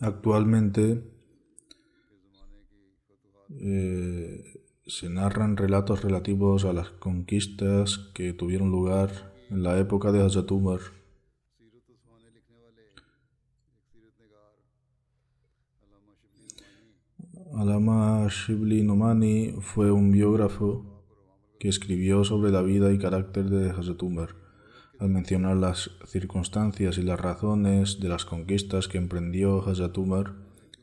Actualmente eh, se narran relatos relativos a las conquistas que tuvieron lugar en la época de Hazrat Umar. Alama Shibli Nomani fue un biógrafo que escribió sobre la vida y carácter de Hazrat Umar. Al mencionar las circunstancias y las razones de las conquistas que emprendió Hazrat Umar,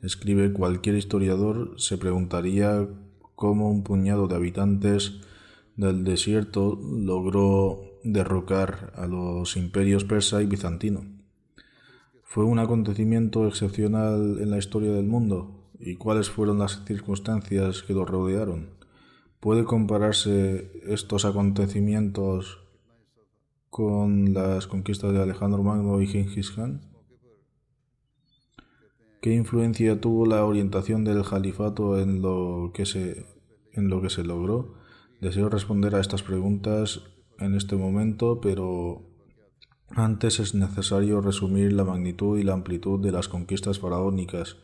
escribe cualquier historiador se preguntaría cómo un puñado de habitantes del desierto logró derrocar a los imperios persa y bizantino. Fue un acontecimiento excepcional en la historia del mundo. ¿Y cuáles fueron las circunstancias que lo rodearon? ¿Puede compararse estos acontecimientos con las conquistas de Alejandro Magno y Genghis Khan? ¿Qué influencia tuvo la orientación del califato en lo que se, en lo que se logró? Deseo responder a estas preguntas en este momento, pero antes es necesario resumir la magnitud y la amplitud de las conquistas faraónicas,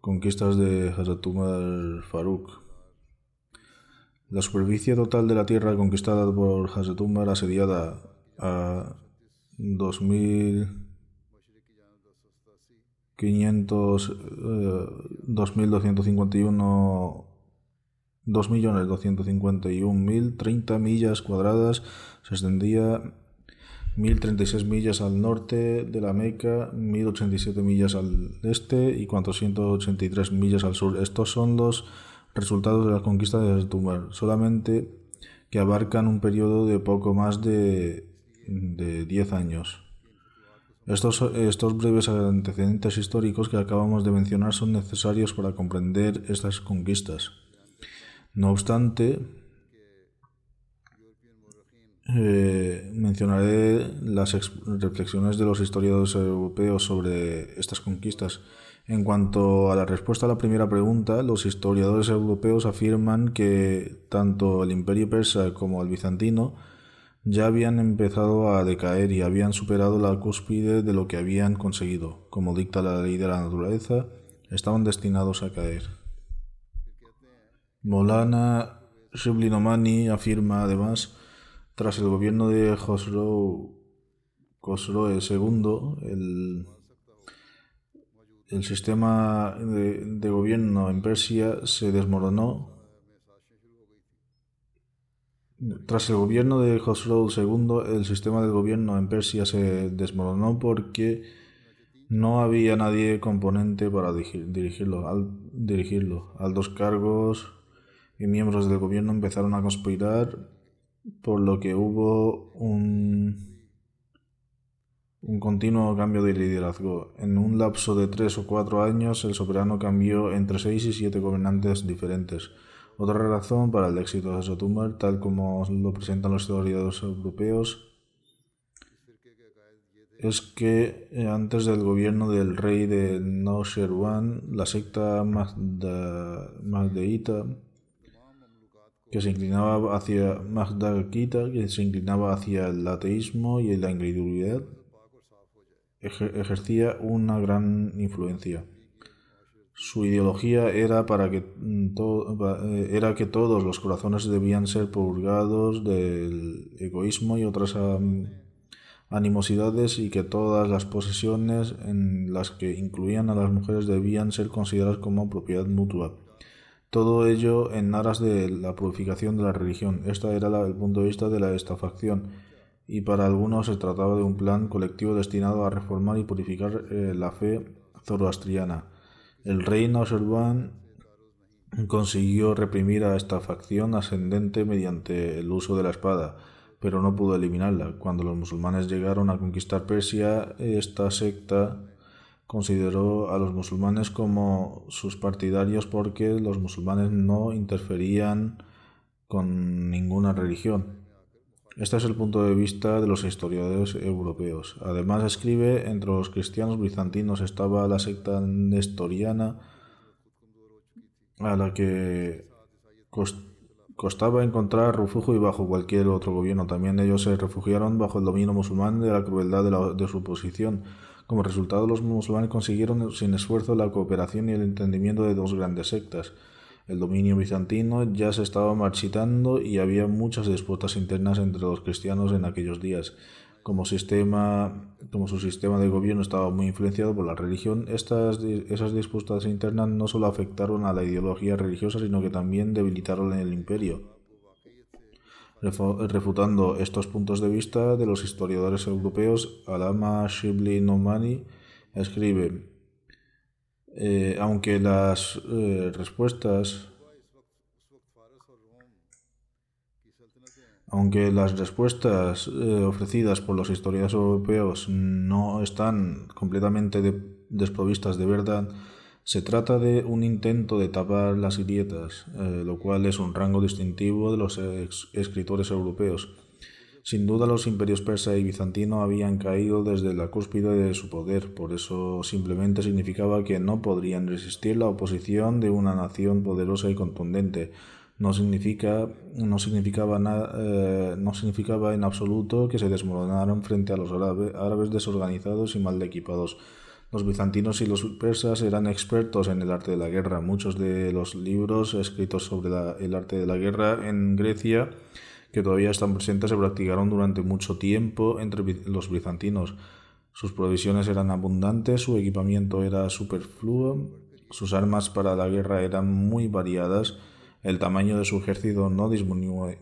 conquistas de Hazrat Umar Faruk. La superficie total de la tierra conquistada por Hazrat Umar asediada a 2500 2251 2.251.030 millas cuadradas se extendía 1.036 millas al norte de la Meca, 1.087 millas al este y 483 millas al sur. Estos son los resultados de la conquista de Tumbar, solamente que abarcan un periodo de poco más de, de 10 años. Estos, estos breves antecedentes históricos que acabamos de mencionar son necesarios para comprender estas conquistas. No obstante, eh, mencionaré las reflexiones de los historiadores europeos sobre estas conquistas. En cuanto a la respuesta a la primera pregunta, los historiadores europeos afirman que tanto el imperio persa como el bizantino ya habían empezado a decaer y habían superado la cúspide de lo que habían conseguido. Como dicta la ley de la naturaleza, estaban destinados a caer. Molana Shibli afirma además, tras el gobierno de Khosrow, Khosrow II, el, el sistema de, gobierno en Persia se desmoronó tras el gobierno de Khosrow II, el sistema de gobierno en Persia se desmoronó porque no había nadie componente para dirigirlo. Al dirigirlo, altos cargos y miembros del gobierno empezaron a conspirar, por lo que hubo un, un continuo cambio de liderazgo. En un lapso de tres o cuatro años, el soberano cambió entre seis y siete gobernantes diferentes. Otra razón para el éxito de Sotumar, tal como lo presentan los historiadores europeos, es que eh, antes del gobierno del rey de Noshirwan, la secta Magdeita, que se inclinaba hacia que se inclinaba hacia el ateísmo y la incredulidad, ejercía una gran influencia. Su ideología era, para que, eh, era que todos los corazones debían ser purgados del egoísmo y otras animosidades y que todas las posesiones en las que incluían a las mujeres debían ser consideradas como propiedad mutua. Todo ello en aras de la purificación de la religión. Este era el punto de vista de la esta facción y para algunos se trataba de un plan colectivo destinado a reformar y purificar eh, la fe zoroastriana. El rey Nauserban consiguió reprimir a esta facción ascendente mediante el uso de la espada, pero no pudo eliminarla. Cuando los musulmanes llegaron a conquistar Persia, esta secta consideró a los musulmanes como sus partidarios porque los musulmanes no interferían con ninguna religión. Este es el punto de vista de los historiadores europeos. Además escribe, entre los cristianos bizantinos estaba la secta nestoriana, a la que costaba encontrar refugio y bajo cualquier otro gobierno. También ellos se refugiaron bajo el dominio musulmán de la crueldad de, de su posición. Como resultado, los musulmanes consiguieron sin esfuerzo la cooperación y el entendimiento de dos grandes sectas. El dominio bizantino ya se estaba marchitando y había muchas disputas internas entre los cristianos en aquellos días. Como, su sistema de gobierno estaba muy influenciado por la religión, estas, esas disputas internas no solo afectaron a la ideología religiosa, sino que también debilitaron el imperio. Refutando estos puntos de vista de los historiadores europeos, Alama Shibli Nomani escribe eh, aunque las eh, respuestas aunque las respuestas eh, ofrecidas por los historiadores europeos no están completamente desprovistas de verdad, se trata de un intento de tapar las grietas, lo cual es un rango distintivo de los escritores europeos. Sin duda los imperios persa y bizantino habían caído desde la cúspide de su poder, por eso simplemente significaba que no podrían resistir la oposición de una nación poderosa y contundente. No, significa, no, significaba, eh, no significaba en absoluto que se desmoronaran frente a los árabes desorganizados y mal equipados. Los bizantinos y los persas eran expertos en el arte de la guerra. Muchos de los libros escritos sobre el arte de la guerra en Grecia que todavía están presentes se practicaron durante mucho tiempo entre los bizantinos. Sus provisiones eran abundantes, su equipamiento era superfluo, sus armas para la guerra eran muy variadas, el tamaño de su ejército no disminuía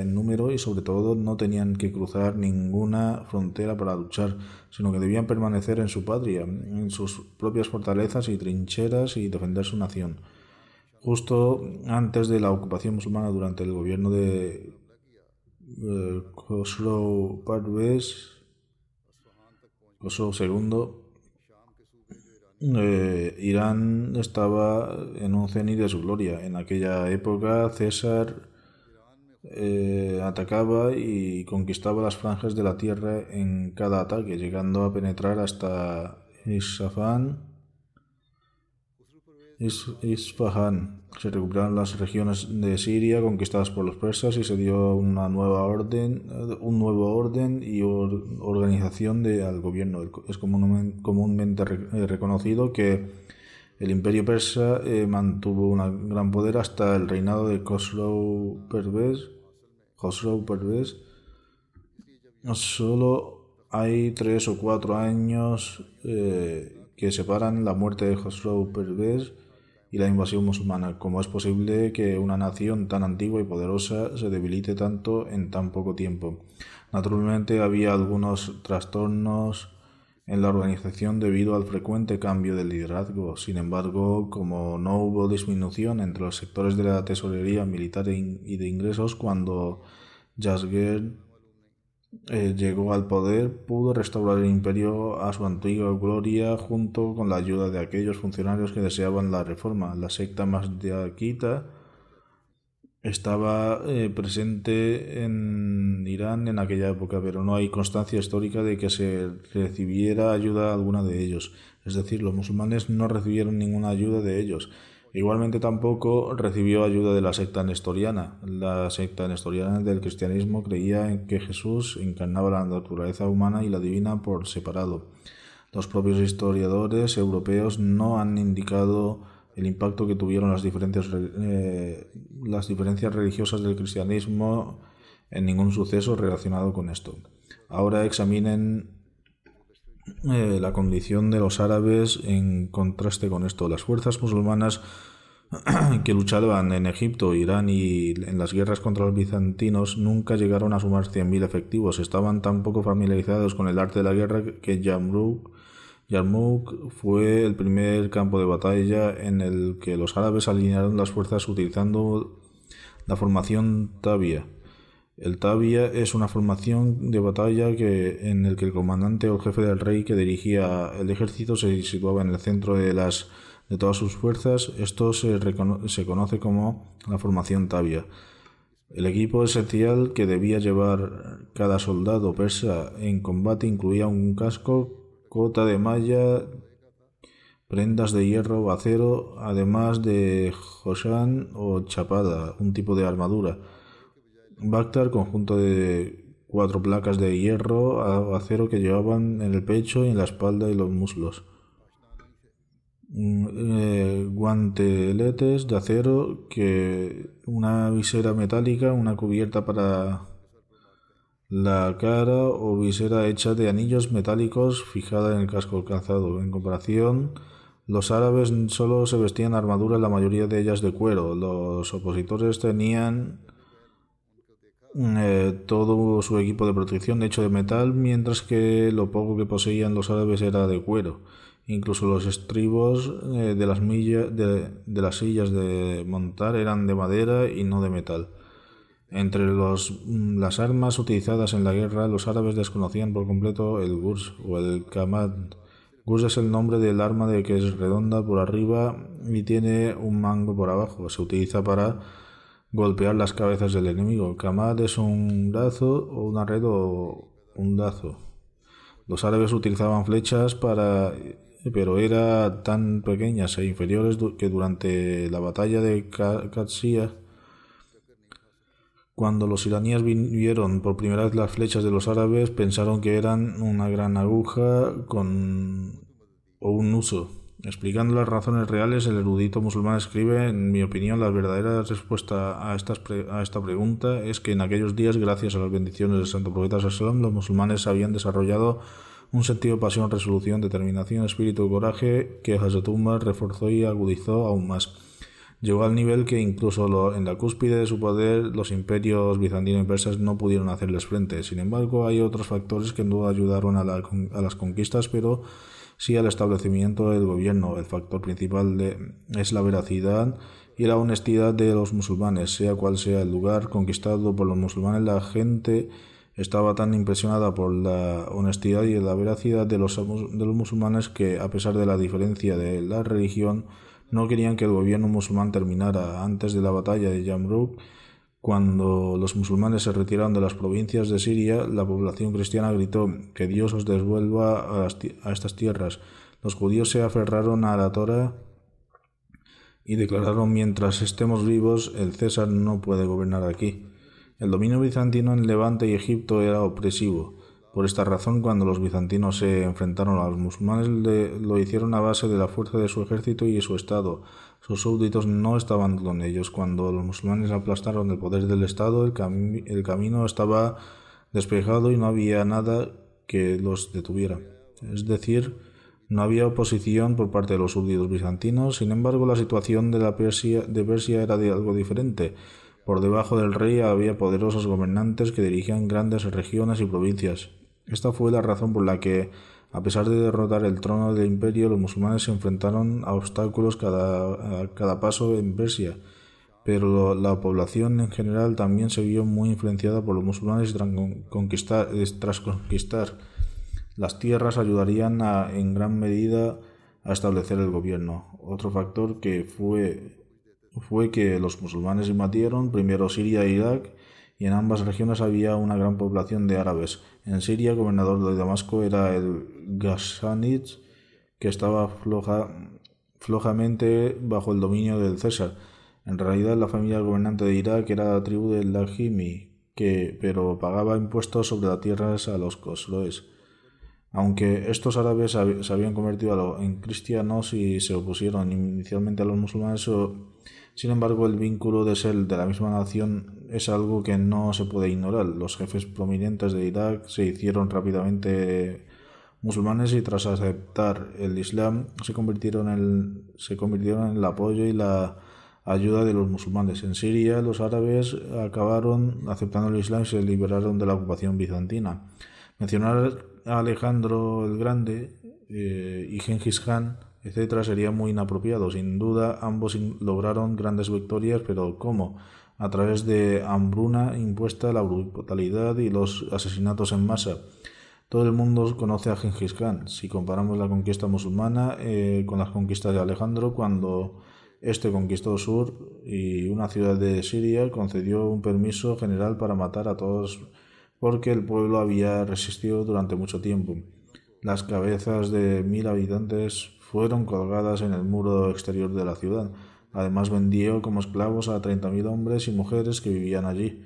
en número y sobre todo no tenían que cruzar ninguna frontera para luchar, sino que debían permanecer en su patria, en sus propias fortalezas y trincheras y defender su nación. Justo antes de la ocupación musulmana durante el gobierno de eh, Khosrow Parvez, II, eh, Irán estaba en un cenit de su gloria. En aquella época César eh, atacaba y conquistaba las franjas de la tierra en cada ataque, llegando a penetrar hasta Isfahan Isfahan. Se recuperaron las regiones de Siria conquistadas por los persas y se dio una nueva orden, un nuevo orden y organización de, al gobierno. Es comúnmente eh, reconocido que el imperio persa eh, mantuvo un gran poder hasta el reinado de Khosrow Pervez. Khosrow Pervez. Solo hay tres o cuatro años eh, que separan la muerte de Khosrow Pervez y la invasión musulmana. ¿Cómo es posible que una nación tan antigua y poderosa se debilite tanto en tan poco tiempo? Naturalmente había algunos trastornos en la organización debido al frecuente cambio de liderazgo. Sin embargo, como no hubo disminución entre los sectores de la tesorería militar e y de ingresos cuando Yazger eh, llegó al poder, pudo restaurar el imperio a su antigua gloria junto con la ayuda de aquellos funcionarios que deseaban la reforma. La secta Masdiakita estaba eh, presente en Irán en aquella época, pero no hay constancia histórica de que se recibiera ayuda alguna de ellos. Es decir, los musulmanes no recibieron ninguna ayuda de ellos. Igualmente tampoco recibió ayuda de la secta nestoriana. La secta nestoriana del cristianismo creía en que Jesús encarnaba la naturaleza humana y la divina por separado. Los propios historiadores europeos no han indicado el impacto que tuvieron las diferencias, eh, las diferencias religiosas del cristianismo en ningún suceso relacionado con esto. Ahora examinen eh, la condición de los árabes en contraste con esto. Las fuerzas musulmanas que luchaban en Egipto, Irán y en las guerras contra los bizantinos nunca llegaron a sumar 100.000 efectivos. Estaban tan poco familiarizados con el arte de la guerra que Yarmouk, Yarmouk fue el primer campo de batalla en el que los árabes alinearon las fuerzas utilizando la formación Tabia. El Tabia es una formación de batalla que, en el que el comandante o jefe del rey que dirigía el ejército se situaba en el centro de, las, de todas sus fuerzas. Esto se, se conoce como la formación Tabia. El equipo esencial que debía llevar cada soldado persa en combate incluía un casco, cota de malla, prendas de hierro o acero, además de joshan o chapada, un tipo de armadura. Bactar, conjunto de cuatro placas de hierro o acero que llevaban en el pecho, en la espalda y los muslos. Mm, eh, guanteletes de acero, que una visera metálica, una cubierta para la cara o visera hecha de anillos metálicos fijada en el casco calzado. En comparación, los árabes solo se vestían armaduras, la mayoría de ellas de cuero. Los opositores tenían eh, todo su equipo de protección hecho de metal, mientras que lo poco que poseían los árabes era de cuero. Incluso los estribos eh, de, las de, las sillas de montar eran de madera y no de metal. Entre los, mm, las armas utilizadas en la guerra, los árabes desconocían por completo el gurs o el kamad. Gurs es el nombre del arma de que es redonda por arriba y tiene un mango por abajo. Se utiliza para golpear las cabezas del enemigo. Kamad es un brazo o una red o un dazo. Los árabes utilizaban flechas para pero eran tan pequeñas e inferiores que durante la batalla de Qadsiya cuando los iraníes vieron por primera vez las flechas de los árabes, pensaron que eran una gran aguja con o un uso. Explicando las razones reales, el erudito musulmán escribe, en mi opinión, la verdadera respuesta a, a esta pregunta es que en aquellos días, gracias a las bendiciones del santo profeta Sallam, los musulmanes habían desarrollado un sentido de pasión, resolución, determinación, espíritu y coraje que Hazrat Umar reforzó y agudizó aún más. Llegó al nivel que incluso en la cúspide de su poder los imperios bizantino y persas no pudieron hacerles frente. Sin embargo, hay otros factores que no ayudaron a, a las conquistas, pero sí al establecimiento del gobierno. El factor principal es la veracidad y la honestidad de los musulmanes, sea cual sea el lugar conquistado por los musulmanes, la gente estaba tan impresionada por la honestidad y la veracidad de los, de los musulmanes que, a pesar de la diferencia de la religión, no querían que el gobierno musulmán terminara antes de la batalla de Yamruk. Cuando los musulmanes se retiraron de las provincias de Siria, la población cristiana gritó que Dios os devuelva a, estas tierras. Los judíos se aferraron a la Torah y declararon mientras estemos vivos el César no puede gobernar aquí. El dominio bizantino en Levante y Egipto era opresivo. Por esta razón, cuando los bizantinos se enfrentaron a los musulmanes, lo hicieron a base de la fuerza de su ejército y su Estado. Sus súbditos no estaban con ellos. Cuando los musulmanes aplastaron el poder del Estado, el, el camino estaba despejado y no había nada que los detuviera. Es decir, no había oposición por parte de los súbditos bizantinos. Sin embargo, la situación de, la Persia, de Persia era de algo diferente. Por debajo del rey había poderosos gobernantes que dirigían grandes regiones y provincias. Esta fue la razón por la que, a pesar de derrotar el trono del imperio, los musulmanes se enfrentaron a obstáculos cada, a cada paso en Persia. pero la población en general también se vio muy influenciada por los musulmanes y tras conquistar, tras conquistar las tierras ayudarían en gran medida a establecer el gobierno. Otro factor que fue, fue que los musulmanes invadieron primero Siria e Irak y en ambas regiones había una gran población de árabes. En Siria, gobernador de Damasco era el Ghassanid, que estaba floja, flojamente bajo el dominio del César. En realidad, la familia gobernante de Irak era la tribu de Lajimi, que, pero pagaba impuestos sobre las tierras a los cosroes. Aunque estos árabes se habían convertido en cristianos y se opusieron inicialmente a los musulmanes, sin embargo, el vínculo de ser de la misma nación es algo que no se puede ignorar. Los jefes prominentes de Irak se hicieron rápidamente musulmanes y tras aceptar el Islam se convirtieron en, se convirtieron en el apoyo y la ayuda de los musulmanes. En Siria los árabes acabaron aceptando el Islam y se liberaron de la ocupación bizantina. Mencionar a Alejandro el Grande eh, y Genghis Khan, etcétera, sería muy inapropiado. Sin duda, ambos lograron grandes victorias, pero ¿cómo? A través de hambruna impuesta, la brutalidad y los asesinatos en masa. Todo el mundo conoce a Genghis Khan. Si comparamos la conquista musulmana eh, con las conquistas de Alejandro, cuando este conquistó Sur y una ciudad de Siria, concedió un permiso general para matar a todos porque el pueblo había resistido durante mucho tiempo. Las cabezas de mil habitantes fueron colgadas en el muro exterior de la ciudad. Además vendió como esclavos a treinta mil hombres y mujeres que vivían allí.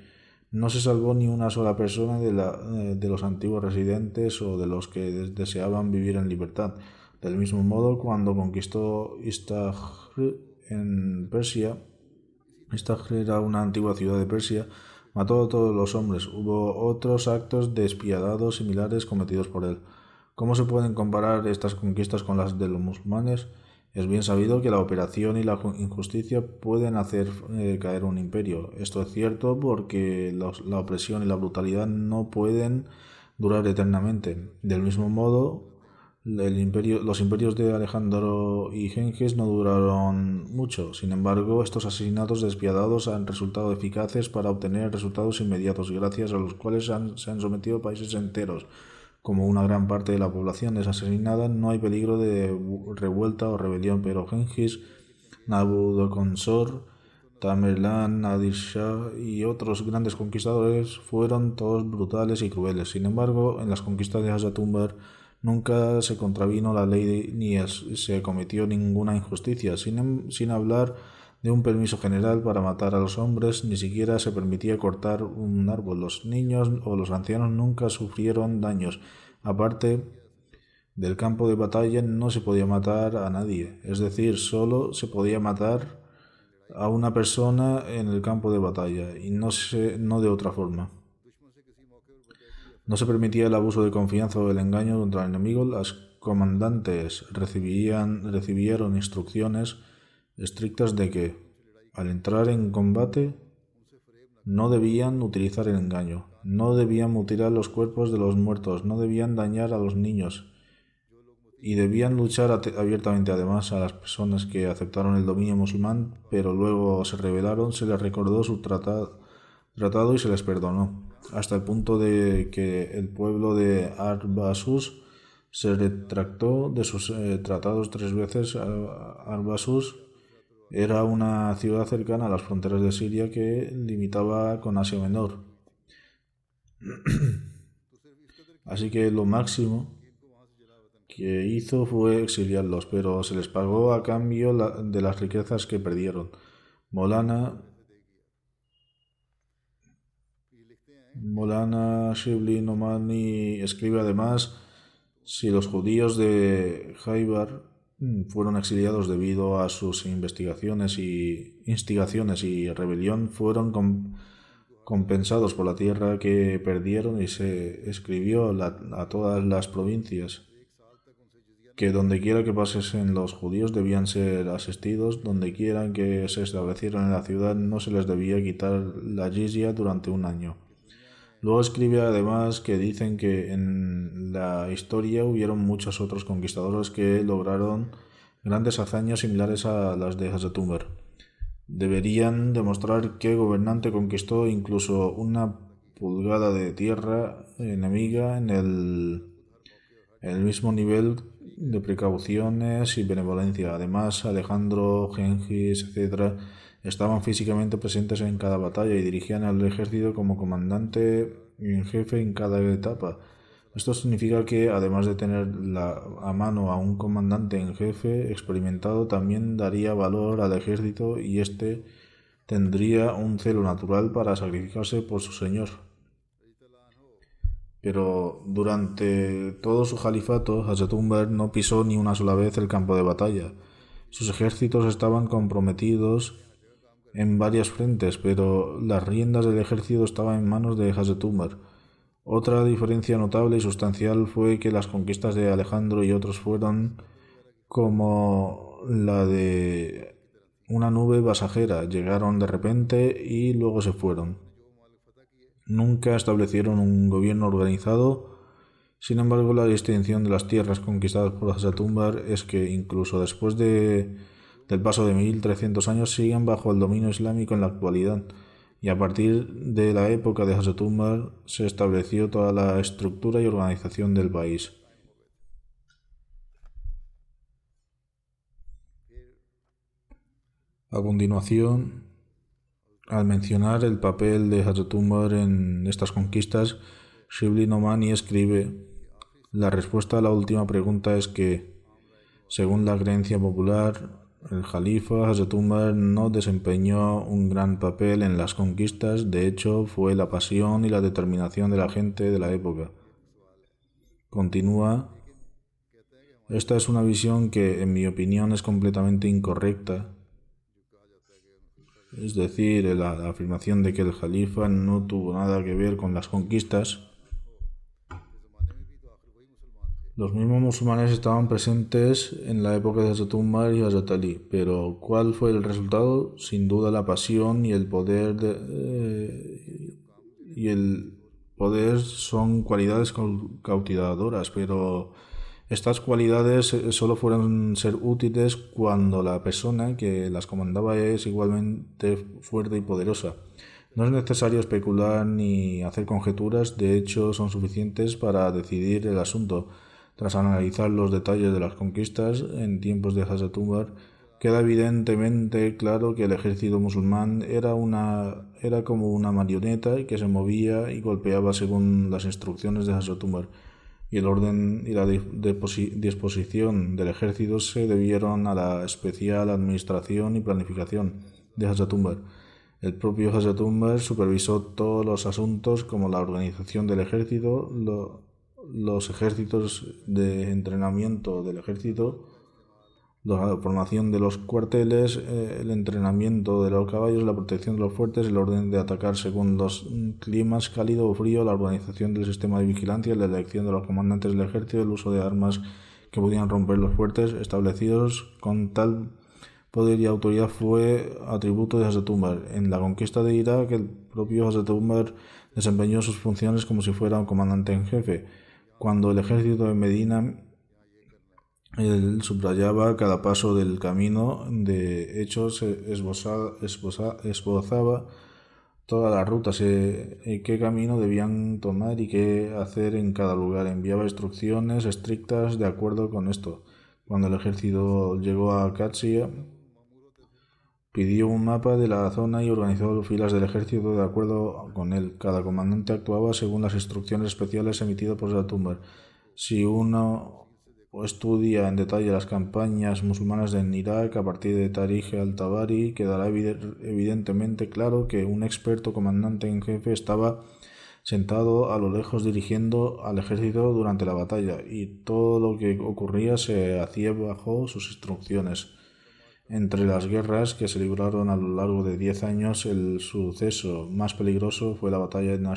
No se salvó ni una sola persona de, eh, de los antiguos residentes o de los que deseaban vivir en libertad. Del mismo modo, cuando conquistó Istahr en Persia, Istahr era una antigua ciudad de Persia, mató a todos los hombres. Hubo otros actos despiadados similares cometidos por él. ¿Cómo se pueden comparar estas conquistas con las de los musulmanes? Es bien sabido que la operación y la injusticia pueden hacer eh, caer un imperio. Esto es cierto porque la opresión y la brutalidad no pueden durar eternamente. Del mismo modo, los imperios de Alejandro y Genghis no duraron mucho. Sin embargo, estos asesinatos despiadados han resultado eficaces para obtener resultados inmediatos, gracias a los cuales se han sometido países enteros. Como una gran parte de la población es asesinada, no hay peligro de revuelta o rebelión, pero Genghis, Nabucodonosor, Tamerlán, Nadir y otros grandes conquistadores fueron todos brutales y crueles. Sin embargo, en las conquistas de Hazatumbar Nunca se contravino la ley ni se cometió ninguna injusticia, sin, em, sin hablar de un permiso general para matar a los hombres, ni siquiera se permitía cortar un árbol. Los niños o los ancianos nunca sufrieron daños. Aparte del campo de batalla no se podía matar a nadie, es decir, solo se podía matar a una persona en el campo de batalla y no, se, no de otra forma. No se permitía el abuso de confianza o el engaño contra el enemigo. Las comandantes recibían, recibieron instrucciones estrictas de que, al entrar en combate, no debían utilizar el engaño, no debían mutilar los cuerpos de los muertos, no debían dañar a los niños y debían luchar abiertamente. Además, a las personas que aceptaron el dominio musulmán, pero luego se rebelaron, se les recordó su tratado, y se les perdonó hasta el punto de que el pueblo de Arbasus se retractó de sus eh, tratados tres veces. Era una ciudad cercana a las fronteras de Siria que limitaba con Asia Menor. Así que lo máximo que hizo fue exiliarlos, pero se les pagó a cambio de las riquezas que perdieron. Molana Molana Shibli Nomani escribe además si los judíos de Haibar fueron exiliados debido a sus investigaciones y instigaciones y rebelión fueron compensados por la tierra que perdieron y se escribió a todas las provincias que donde quiera que pasesen los judíos debían ser asistidos, donde quiera que se establecieran en la ciudad no se les debía quitar la jizya durante un año. Luego escribe además que dicen que en la historia hubieron muchos otros conquistadores que lograron grandes hazañas similares a las de Hazatumber. deberían demostrar qué gobernante conquistó incluso una pulgada de tierra enemiga en el, el mismo nivel de precauciones y benevolencia. Además, Alejandro, Gengis, etc., estaban físicamente presentes en cada batalla y dirigían al ejército como comandante y en jefe en cada etapa. Esto significa que, además de tener a mano a un comandante en jefe experimentado, también daría valor al ejército y éste tendría un celo natural para sacrificarse por su señor. Pero durante todo su califato, Hazrat no pisó ni una sola vez el campo de batalla. Sus ejércitos estaban comprometidos en varias frentes, pero las riendas del ejército estaban en manos de Hazrat Otra diferencia notable y sustancial fue que las conquistas de Alejandro y otros fueron como la de una nube pasajera, llegaron de repente y luego se fueron. Nunca establecieron un gobierno organizado. Sin embargo, la distinción de las tierras conquistadas por Hasatumbar es que incluso después de, del paso de 1300 años siguen bajo el dominio islámico en la actualidad. Y a partir de la época de Hasatumbar se estableció toda la estructura y organización del país. A continuación, al mencionar el papel de Hazrat en estas conquistas, Shibli Nomani escribe: La respuesta a la última pregunta es que, según la creencia popular, el Jalifa Hazrat no desempeñó un gran papel en las conquistas, de hecho, fue la pasión y la determinación de la gente de la época. Continúa. Esta es una visión que, en mi opinión, es completamente incorrecta es decir, la, afirmación de que el Jalifa no tuvo nada que ver con las conquistas, los mismos musulmanes estaban presentes en la época de Hazrat y Hazrat pero ¿cuál fue el resultado? Sin duda la pasión y el poder eh, y el poder son cualidades cautivadoras, pero estas cualidades eh, solo fueron ser útiles cuando la persona que las comandaba es igualmente fuerte y poderosa. No es necesario especular ni hacer conjeturas, de hecho son suficientes para decidir el asunto. Tras analizar los detalles de las conquistas en tiempos de Hazrat queda evidentemente claro que el ejército musulmán era, una, era como una marioneta que se movía y golpeaba según las instrucciones de Hazrat y el orden y la disposición del ejército se debieron a la especial administración y planificación de Hasatumbar. El propio Hasatumbar supervisó todos los asuntos como la organización del ejército, los ejércitos de entrenamiento del ejército, la formación de los cuarteles, eh, el entrenamiento de los caballos, la protección de los fuertes, el orden de atacar según los climas cálido o frío, la organización del sistema de vigilancia, la elección de los comandantes del ejército, el uso de armas que podían romper los fuertes establecidos con tal poder y autoridad fue atributo de Hazrat En la conquista de Irak, el propio Hazrat desempeñó sus funciones como si fuera un comandante en jefe. Cuando el ejército de Medina subrayaba cada paso del camino, de hecho se esbozaba todas las rutas, y qué camino debían tomar y qué hacer en cada lugar. Enviaba instrucciones estrictas de acuerdo con esto. Cuando el ejército llegó a Katsia, pidió un mapa de la zona y organizó filas del ejército de acuerdo con él. Cada comandante actuaba según las instrucciones especiales emitidas por Zatumbar. Si uno estudia en detalle las campañas musulmanas en Irak a partir de Tarij al-Tabari, quedará evidentemente claro que un experto comandante en jefe estaba sentado a lo lejos dirigiendo al ejército durante la batalla y todo lo que ocurría se hacía bajo sus instrucciones. Entre las guerras que se libraron a lo largo de diez años, el suceso más peligroso fue la batalla de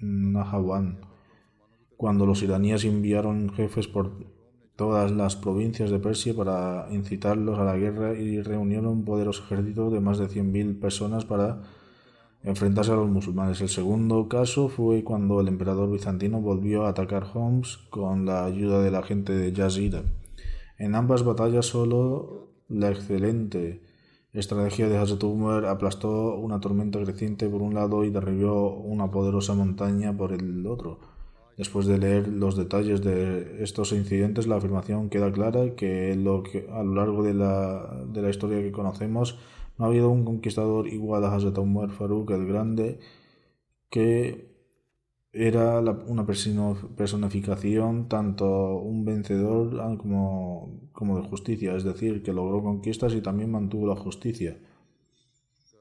Nahawan, cuando los iraníes enviaron jefes por todas las provincias de Persia para incitarlos a la guerra y reunieron un poderoso ejército de más de 100.000 personas para enfrentarse a los musulmanes. El segundo caso fue cuando el emperador bizantino volvió a atacar Homs con la ayuda de la gente de Yazida. En ambas batallas solo la excelente estrategia de Hazrat Umar aplastó una tormenta creciente por un lado y derribó una poderosa montaña por el otro. Después de leer los detalles de estos incidentes, la afirmación queda clara que, lo que a lo largo de la, historia que conocemos no ha habido un conquistador igual a Hazrat Umar Farooq el Grande que era una personificación tanto un vencedor ah, como, como de justicia, es decir, que logró conquistas y también mantuvo la justicia.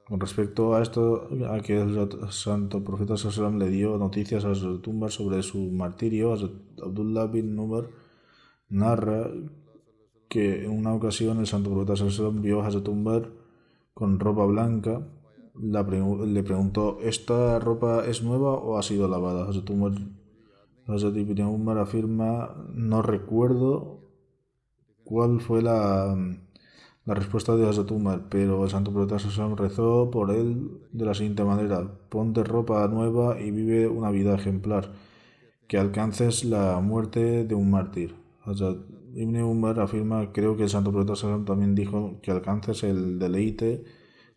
Con respecto a esto, a que el santo profeta Sallam le dio noticias a su tumba sobre su martirio, Abdullah bin Nubar narra que en una ocasión el santo profeta Sallam vio a Umar con ropa blanca le preguntó, ¿esta ropa es nueva o ha sido lavada? Umar, afirma, no recuerdo cuál fue la, la respuesta de Hazrat Umar, pero el santo profeta rezó por él de la siguiente manera, ponte ropa nueva y vive una vida ejemplar, que alcances la muerte de un mártir. Hazrat Ibn Umar afirma, creo que el santo profeta también dijo que alcances el deleite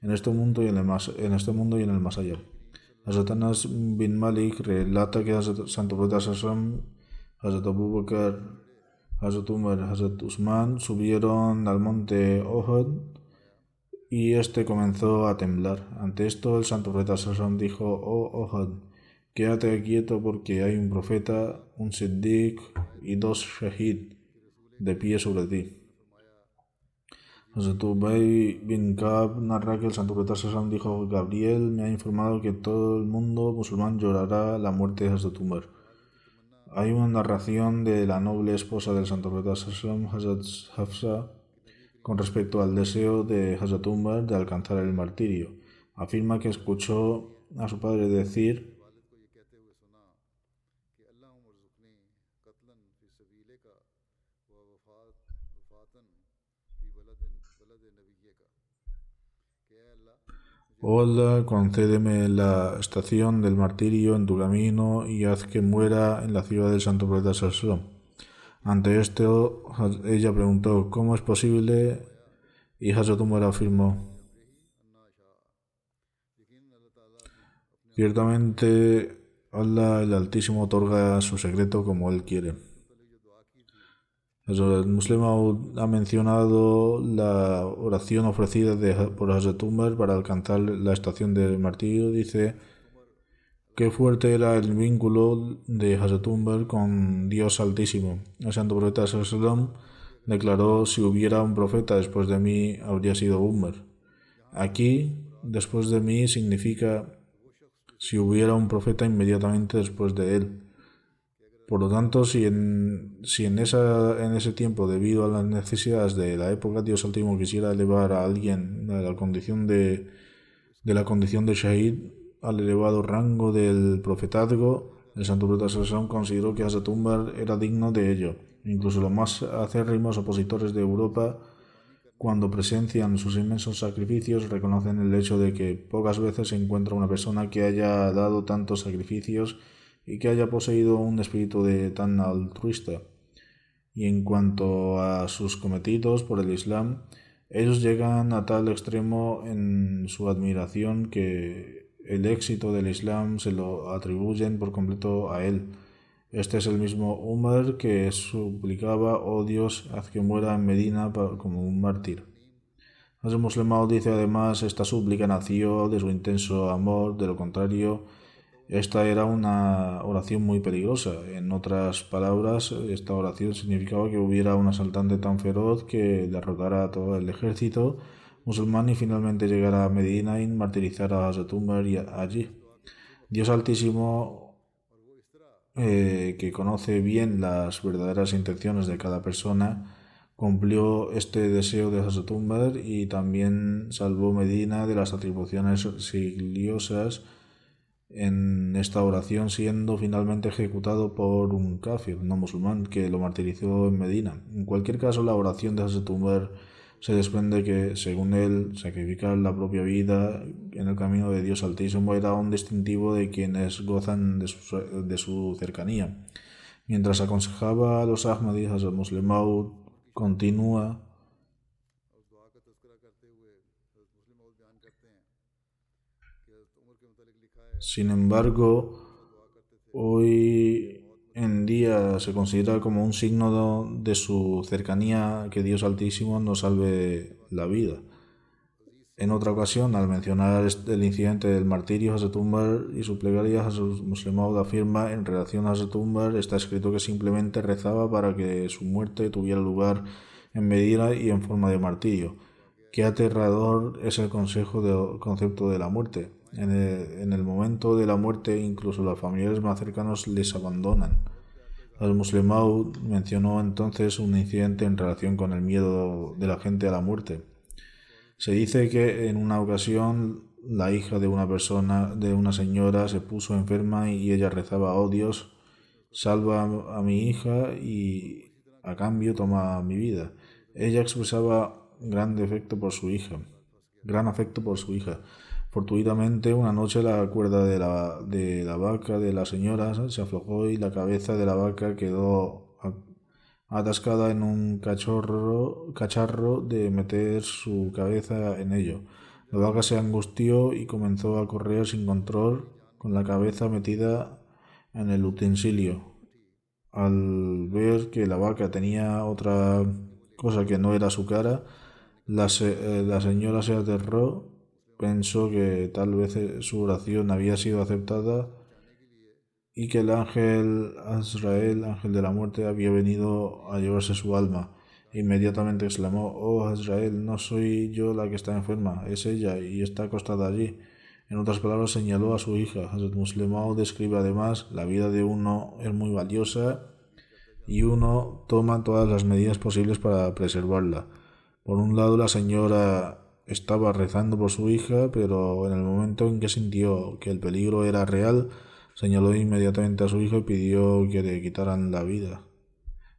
en este mundo y en el más, en este mundo y en el más allá. Hazrat bin Malik relata que Hazrat Santo Profeta Sassam, Hazrat Abu Bakr, Hazrat Umar, Hazrat Usman subieron al monte Ohad y este comenzó a temblar. Ante esto el Santo Profeta Sassam dijo, oh Ohad, quédate quieto porque hay un profeta, un siddiq y dos shahid de pie sobre ti. Ubay bin Kab narra que el santo profeta dijo Gabriel me ha informado que todo el mundo musulmán llorará la muerte de Hazrat Umar. Hay una narración de la noble esposa del santo profeta Hazrat Hafsa, con respecto al deseo de Hazrat Umar de alcanzar el martirio. Afirma que escuchó a su padre decir Hola, concédeme la estación del martirio en tu camino y haz que muera en la ciudad del Santo Profeta. Ante esto, ella preguntó, ¿cómo es posible? Y Hazrat Umar afirmó, Ciertamente, Allah el Altísimo otorga su secreto como Él quiere. El musulmán ha mencionado la oración ofrecida por Hazrat Umar para alcanzar la estación del martirio. Dice que fuerte era el vínculo de Hazrat Umar con Dios Altísimo. El santo profeta Sallam declaró: Si hubiera un profeta después de mí, habría sido Umar. Aquí, después de mí, significa si hubiera un profeta inmediatamente después de él. Por lo tanto, si en, si en, esa, en ese tiempo, debido a las necesidades de la época, Dios Altísimo quisiera elevar a alguien a la condición de, de la condición de Shahid al elevado rango del profetazgo, el santo profeta consideró que Umar era digno de ello. Incluso los más acérrimos opositores de Europa, cuando presencian sus inmensos sacrificios, reconocen el hecho de que pocas veces se encuentra una persona que haya dado tantos sacrificios y que haya poseído un espíritu de tan altruista. Y en cuanto a sus cometidos por el Islam, ellos llegan a tal extremo en su admiración que el éxito del Islam se lo atribuyen por completo a él. Este es el mismo Umar que suplicaba, oh Dios, haz que muera en Medina como un mártir. El musulmán dice además, esta súplica nació de su intenso amor, de lo contrario, esta era una oración muy peligrosa. En otras palabras, esta oración significaba que hubiera un asaltante tan feroz que derrotara a todo el ejército musulmán y finalmente llegara a Medina y martirizara a Hazrat allí. Dios Altísimo, eh, que conoce bien las verdaderas intenciones de cada persona, cumplió este deseo de Hazrat y también salvó Medina de las atribuciones sigliosas en esta oración siendo finalmente ejecutado por un kafir, no musulmán, que lo martirizó en Medina. En cualquier caso, la oración de Hazrat se desprende que, según él, sacrificar la propia vida en el camino de Dios Altísimo era un distintivo de quienes gozan de su, cercanía. Mientras aconsejaba a los Ahmadis, Hazrat continúa Sin embargo, hoy en día se considera como un signo de su cercanía que Dios Altísimo nos salve la vida. En otra ocasión, al mencionar el incidente del martirio, Hazrat y su plegaria, Hazrat Muslim afirma en relación a Hazrat está escrito que simplemente rezaba para que su muerte tuviera lugar en medida y en forma de martirio. Qué aterrador es el consejo concepto de la muerte. En el, momento de la muerte, incluso los familiares más cercanos les abandonan. Al Muslimau mencionó entonces un incidente en relación con el miedo de la gente a la muerte. Se dice que en una ocasión la hija de una persona, de una señora, se puso enferma y ella rezaba, oh Dios, salva a mi hija y a cambio toma mi vida. Ella expresaba gran afecto por su hija, gran afecto por su hija. Fortuitamente, una noche la cuerda de la, de la vaca de la señora se aflojó y la cabeza de la vaca quedó atascada en un cachorro, cacharro de meter su cabeza en ello. La vaca se angustió y comenzó a correr sin control con la cabeza metida en el utensilio. Al ver que la vaca tenía otra cosa que no era su cara, la, eh, la señora se aterró, pensó que tal vez su oración había sido aceptada y que el ángel Azrael, ángel de la muerte, había venido a llevarse su alma. Inmediatamente exclamó, Oh Azrael, no soy yo la que está enferma, es ella y está acostada allí. En otras palabras, señaló a su hija. Hazrat Muslimao describe además, la vida de uno es muy valiosa y uno toma todas las medidas posibles para preservarla. Por un lado, la señora estaba rezando por su hija, pero en el momento en que sintió que el peligro era real, Señaló inmediatamente a su hijo y pidió que le quitaran la vida.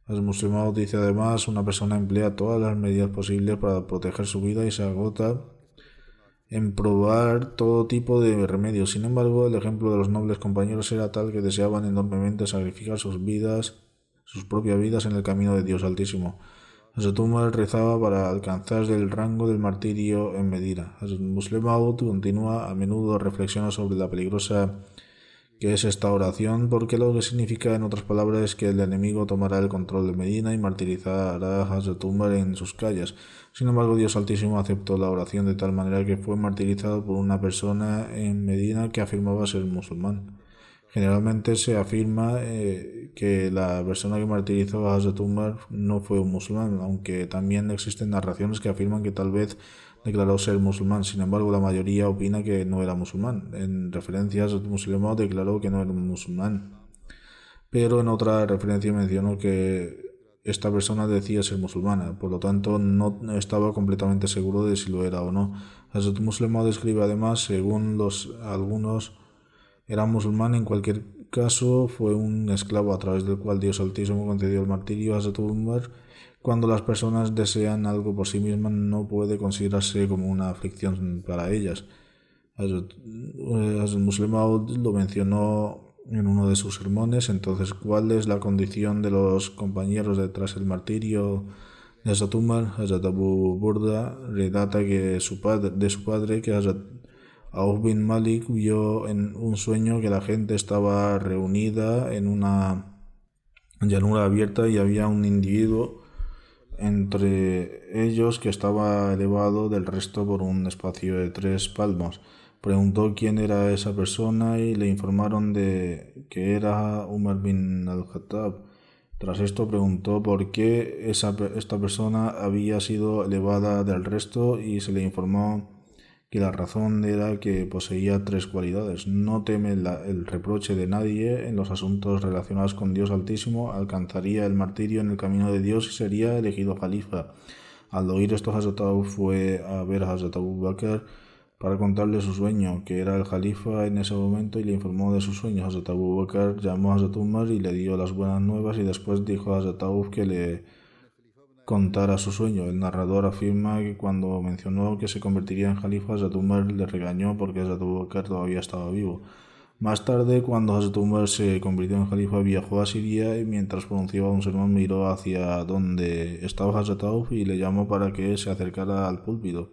El musulmán dice además, una persona emplea todas las medidas posibles para proteger su vida y se agota en probar todo tipo de remedios. Sin embargo, el ejemplo de los nobles compañeros era tal que deseaban enormemente sacrificar sus vidas, sus propias vidas en el camino de Dios Altísimo. Tumba rezaba para alcanzar el rango del martirio en Medina. El musulmán continúa a menudo reflexiona sobre la peligrosa que es esta oración, porque lo que significa, en otras palabras, es que el enemigo tomará el control de Medina y martirizará a Hazrat en sus calles. Sin embargo, Dios Altísimo aceptó la oración de tal manera que fue martirizado por una persona en Medina que afirmaba ser musulmán. Generalmente se afirma eh, que la persona que martirizó a Hazrat no fue un musulmán, aunque también existen narraciones que afirman que tal vez declaró ser musulmán. Sin embargo, la mayoría opina que no era musulmán. En referencias, musulmán declaró que no era musulmán. Pero en otra referencia mencionó que esta persona decía ser musulmana, por lo tanto no estaba completamente seguro de si lo era o no. Hazrat Muslim describe además, según los algunos, era musulmán en cualquier caso fue un esclavo a través del cual Dios Altísimo concedió el martirio a Umar cuando las personas desean algo por sí mismas no puede considerarse como una aflicción para ellas. El musulmán lo mencionó en uno de sus sermones, entonces, ¿cuál es la condición de los compañeros detrás del martirio de Hazrat Umar? Hazrat Burda redata que su padre, de su padre que Hazrat Auf bin Malik vio en un sueño que la gente estaba reunida en una llanura abierta y había un individuo entre ellos que estaba elevado del resto por un espacio de tres palmos. Preguntó quién era esa persona y le informaron de que era Umar bin al-Khattab. Tras esto preguntó por qué esa, esta persona había sido elevada del resto y se le informó que la razón era que poseía tres cualidades. No teme el reproche de nadie en los asuntos relacionados con Dios Altísimo, alcanzaría el martirio en el camino de Dios y sería elegido califa. Al oír esto, Hazrat fue a ver a Hazrat Abu Bakr para contarle su sueño, que era el califa en ese momento, y le informó de su sueño. Hazrat Abu Bakr llamó a Hazrat Umar y le dio las buenas nuevas y después dijo a Hazrat que le contara su sueño. El narrador afirma que cuando mencionó que se convertiría en califa, Zatumar le regañó porque Zatumar todavía estaba vivo. Más tarde, cuando Zatumar se convirtió en califa, viajó a Siria y mientras pronunciaba un sermón miró hacia donde estaba Hazrat y le llamó para que se acercara al púlpito.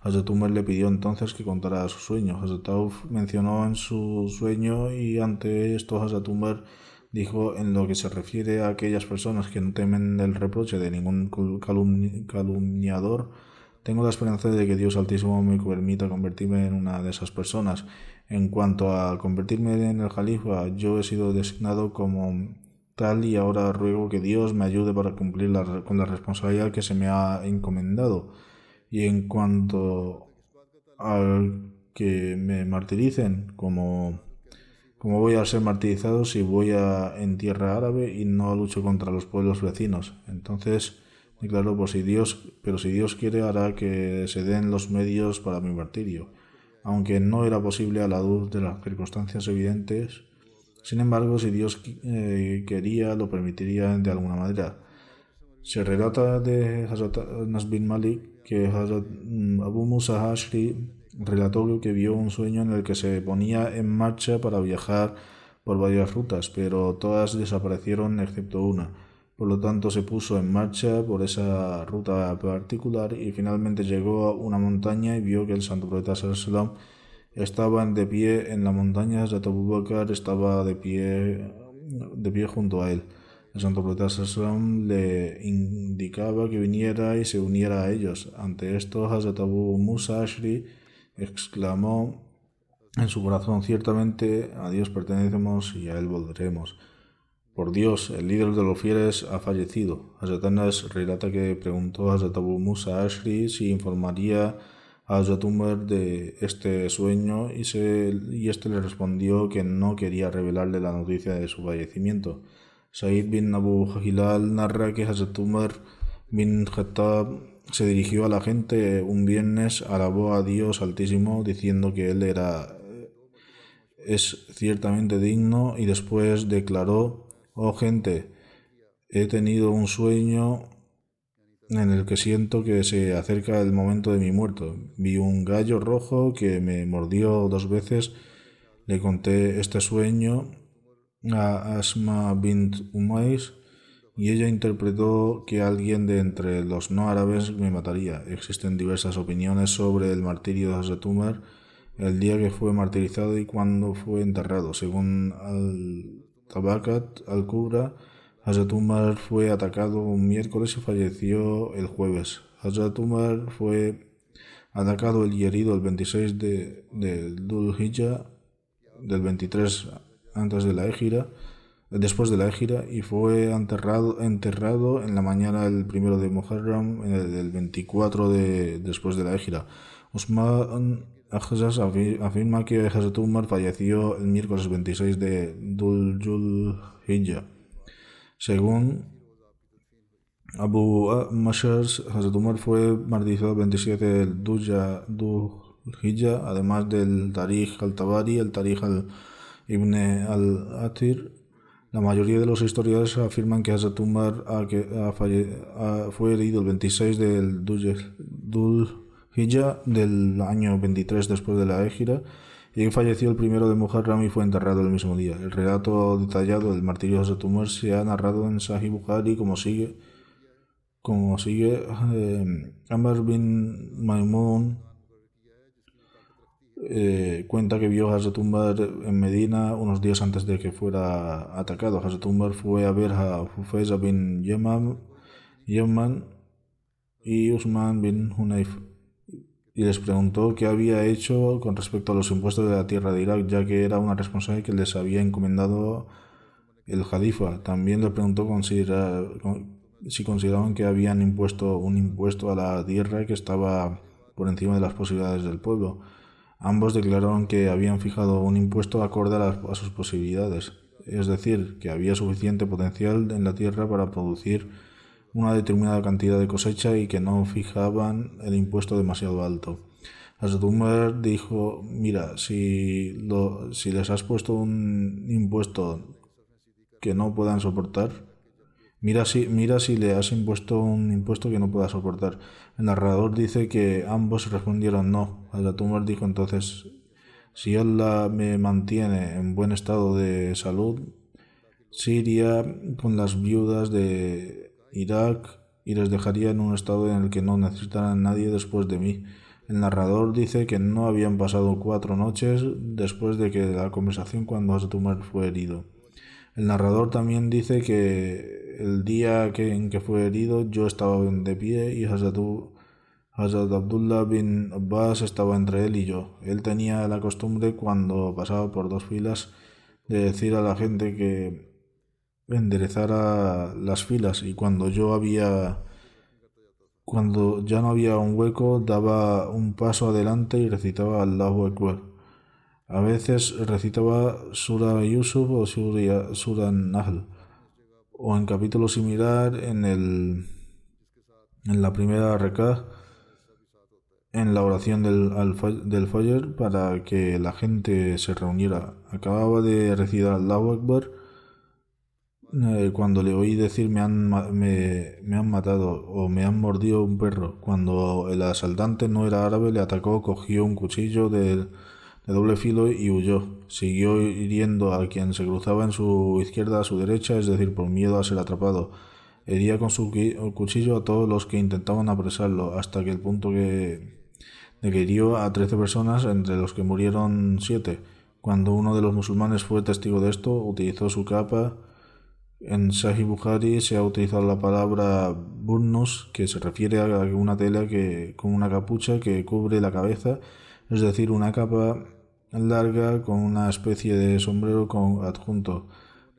Hazrat Umar le pidió entonces que contara su sueño. Hazrat mencionó en su sueño y ante esto Hazrat Umar dijo en lo que se refiere a aquellas personas que no temen el reproche de ningún calumniador, tengo la esperanza de que Dios Altísimo me permita convertirme en una de esas personas. En cuanto a convertirme en el califa, yo he sido designado como tal y ahora ruego que Dios me ayude para cumplir con la responsabilidad que se me ha encomendado. Y en cuanto al que me martiricen como como voy a ser martirizado si voy a, en tierra árabe y no lucho contra los pueblos vecinos. Entonces, declaro, pues si Dios, pero si Dios quiere hará que se den los medios para mi martirio, aunque no era posible a la luz de las circunstancias evidentes. Sin embargo, si Dios eh, quería, lo permitiría de alguna manera. Se relata de Hazrat Nasbin Malik que mm, Abu Musa Hashri relató que vio un sueño en el que se ponía en marcha para viajar por varias rutas, pero todas desaparecieron excepto una. Por lo tanto, se puso en marcha por esa ruta particular y finalmente llegó a una montaña y vio que el santo profeta Sallallahu estaba de pie en la montaña, Abu Bakr estaba de pie, de pie junto a él. El santo profeta Sallallahu le indicaba que viniera y se uniera a ellos. Ante esto, Hazrat Abu Musa Ashri exclamó en su corazón, ciertamente a Dios pertenecemos y a Él volveremos. Por Dios, el líder de los fieles ha fallecido. Hazrat relata que preguntó a Hazrat Musa Ashri si informaría a Hazrat de este sueño y, se, y este le respondió que no quería revelarle la noticia de su fallecimiento. Said bin Abu Hilal narra que bin Khattab se dirigió a la gente un viernes, alabó a Dios Altísimo diciendo que Él era es ciertamente digno y después declaró, oh gente, he tenido un sueño en el que siento que se acerca el momento de mi muerto. Vi un gallo rojo que me mordió dos veces. Le conté este sueño a Asma bint Umais y ella interpretó que alguien de entre los no árabes me mataría. Existen diversas opiniones sobre el martirio de Hazrat el día que fue martirizado y cuándo fue enterrado. Según al-Tabakat al-Kubra, Hazrat fue atacado un miércoles y falleció el jueves. Hazrat fue atacado y herido el 26 de, de Dhul del 23 antes de la Égira después de la gira y fue enterrado, enterrado en la mañana del primero de Muharram, el 24 de, después de la gira. Usman Ahzaz afirma que Hazrat Umar falleció el miércoles 26 de Dhul Hijjah. Según Abu Mashars, Hazrat Umar fue martirizado el 27 de Dhul Hijjah, además del Tarikh al-Tabari, el Tarikh al-Ibn al-Atir la mayoría de los historiadores afirman que Hazrat Umar fue herido el 26 del Dul Hijjah del año 23 después de la Égira y falleció el primero de Muharram y fue enterrado el mismo día. El relato detallado del martirio de Hazrat Umar se ha narrado en Sahih Bukhari como sigue como sigue eh, Amr bin Maimun eh, cuenta que vio a Hazrat en Medina unos días antes de que fuera atacado. Hazrat fue a ver a Hufeza bin Yaman, y Usman bin Hunayf y les preguntó qué había hecho con respecto a los impuestos de la tierra de Irak, ya que era una responsabilidad que les había encomendado el Jalifa. También le preguntó si consideraban que habían impuesto un impuesto a la tierra que estaba por encima de las posibilidades del pueblo. Ambos declararon que habían fijado un impuesto acorde a, sus posibilidades, es decir, que había suficiente potencial en la tierra para producir una determinada cantidad de cosecha y que no fijaban el impuesto demasiado alto. Asdumer dijo, mira, si, si les has puesto un impuesto que no puedan soportar, Mira si, si le has impuesto un impuesto que no pueda soportar. El narrador dice que ambos respondieron no. Al-Atumar dijo entonces, si Allah me mantiene en buen estado de salud, Siria con las viudas de Irak y les dejaría en un estado en el que no necesitaran a nadie después de mí. El narrador dice que no habían pasado cuatro noches después de que la conversación cuando Hazrat Umar fue herido. El narrador también dice que el día que, en que fue herido yo estaba de pie y Hazrat, Abdullah bin Abbas estaba entre él y yo. Él tenía la costumbre cuando pasaba por dos filas de decir a la gente que enderezara las filas y cuando yo había cuando ya no había un hueco, daba un paso adelante y recitaba Allahu Akbar. A veces recitaba Sura Yusuf o Sura Nahl, o en capítulo similar en, el, en la primera recá, en la oración del, del Fajr para que la gente se reuniera. Acababa de recitar Allahu Akbar eh, cuando le oí decir me han, me, me, han matado o me han mordido un perro, cuando el asaltante no era árabe, le atacó, cogió un cuchillo de, de, doble filo y huyó. Siguió hiriendo a quien se cruzaba en su izquierda a su derecha, es decir, por miedo a ser atrapado. Hería con su cuchillo a todos los que intentaban apresarlo, hasta que el punto que, de que hirió a trece personas, entre los que murieron siete. Cuando uno de los musulmanes fue testigo de esto, utilizó su capa en Sahih Bukhari se ha utilizado la palabra burnus, que se refiere a una tela que, con una capucha que cubre la cabeza, es decir, una capa larga con una especie de sombrero con adjunto.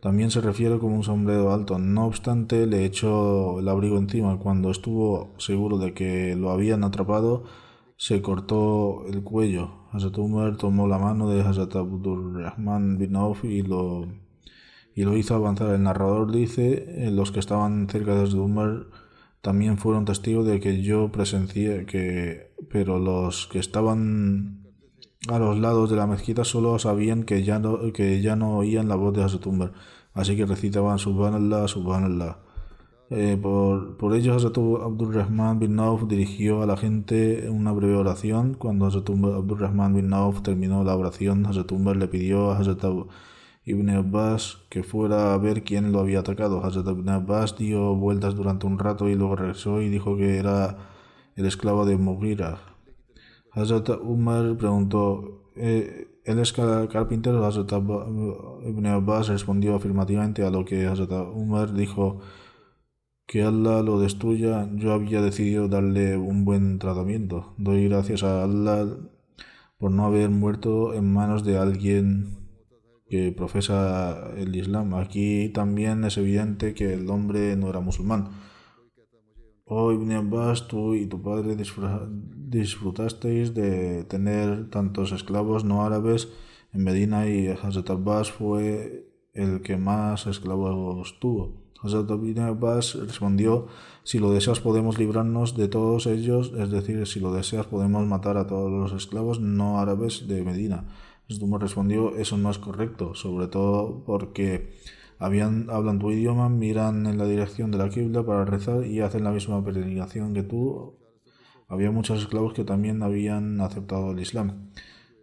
También se refiere como un sombrero alto. No obstante, le echó el abrigo encima. Cuando estuvo seguro de que lo habían atrapado, se cortó el cuello. Hazrat Umar tomó la mano de Hazrat Rahman bin y lo y lo hizo avanzar. El narrador dice, eh, los que estaban cerca de Umar también fueron testigos de que yo presencié que, pero los que estaban a los lados de la mezquita solo sabían que ya no, que ya no oían la voz de Hazrat Umar, así que recitaban Subhanallah, Subhanallah. Eh, por, por ello, Hazrat Abdul Rahman bin Nauf dirigió a la gente una breve oración. Cuando Hazrat Abdul Rahman bin Nauf terminó la oración, Hazrat Umar le pidió a Hazrat Ibn Abbas que fuera a ver quién lo había atacado. Hazrat Ibn Abbas dio vueltas durante un rato y luego regresó y dijo que era el esclavo de Mughira. Hazrat Umar preguntó, eh, ¿él es carpintero? Hazrat Ibn Abbas respondió afirmativamente a lo que Hazrat Umar dijo que Allah lo destruya. Yo había decidido darle un buen tratamiento. Doy gracias a Allah por no haber muerto en manos de alguien que profesa el Islam. Aquí también es evidente que el hombre no era musulmán. Oh Ibn Abbas, tú y tu padre disfrutasteis de tener tantos esclavos no árabes en Medina y Hazrat Abbas fue el que más esclavos tuvo. Hazrat Ibn Abbas respondió, si lo deseas podemos librarnos de todos ellos, es decir, si lo deseas podemos matar a todos los esclavos no árabes de Medina. Stumo respondió, eso no es correcto, sobre todo porque habían, hablan tu idioma, miran en la dirección de la Qibla para rezar y hacen la misma peregrinación que tú. Había muchos esclavos que también habían aceptado el Islam.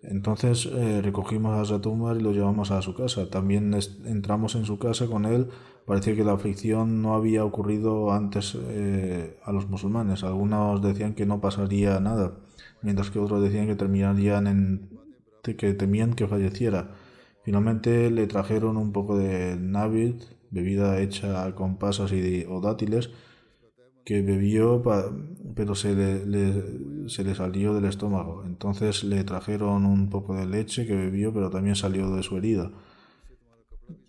Entonces eh, recogimos a Zatumar y lo llevamos a su casa. También entramos en su casa con él. Parecía que la aflicción no había ocurrido antes eh, a los musulmanes. Algunos decían que no pasaría nada, mientras que otros decían que terminarían en que temían que falleciera. Finalmente le trajeron un poco de Navid, bebida hecha con pasas y o dátiles, que bebió, pero se le, salió del estómago. Entonces le trajeron un poco de leche que bebió, pero también salió de su herida.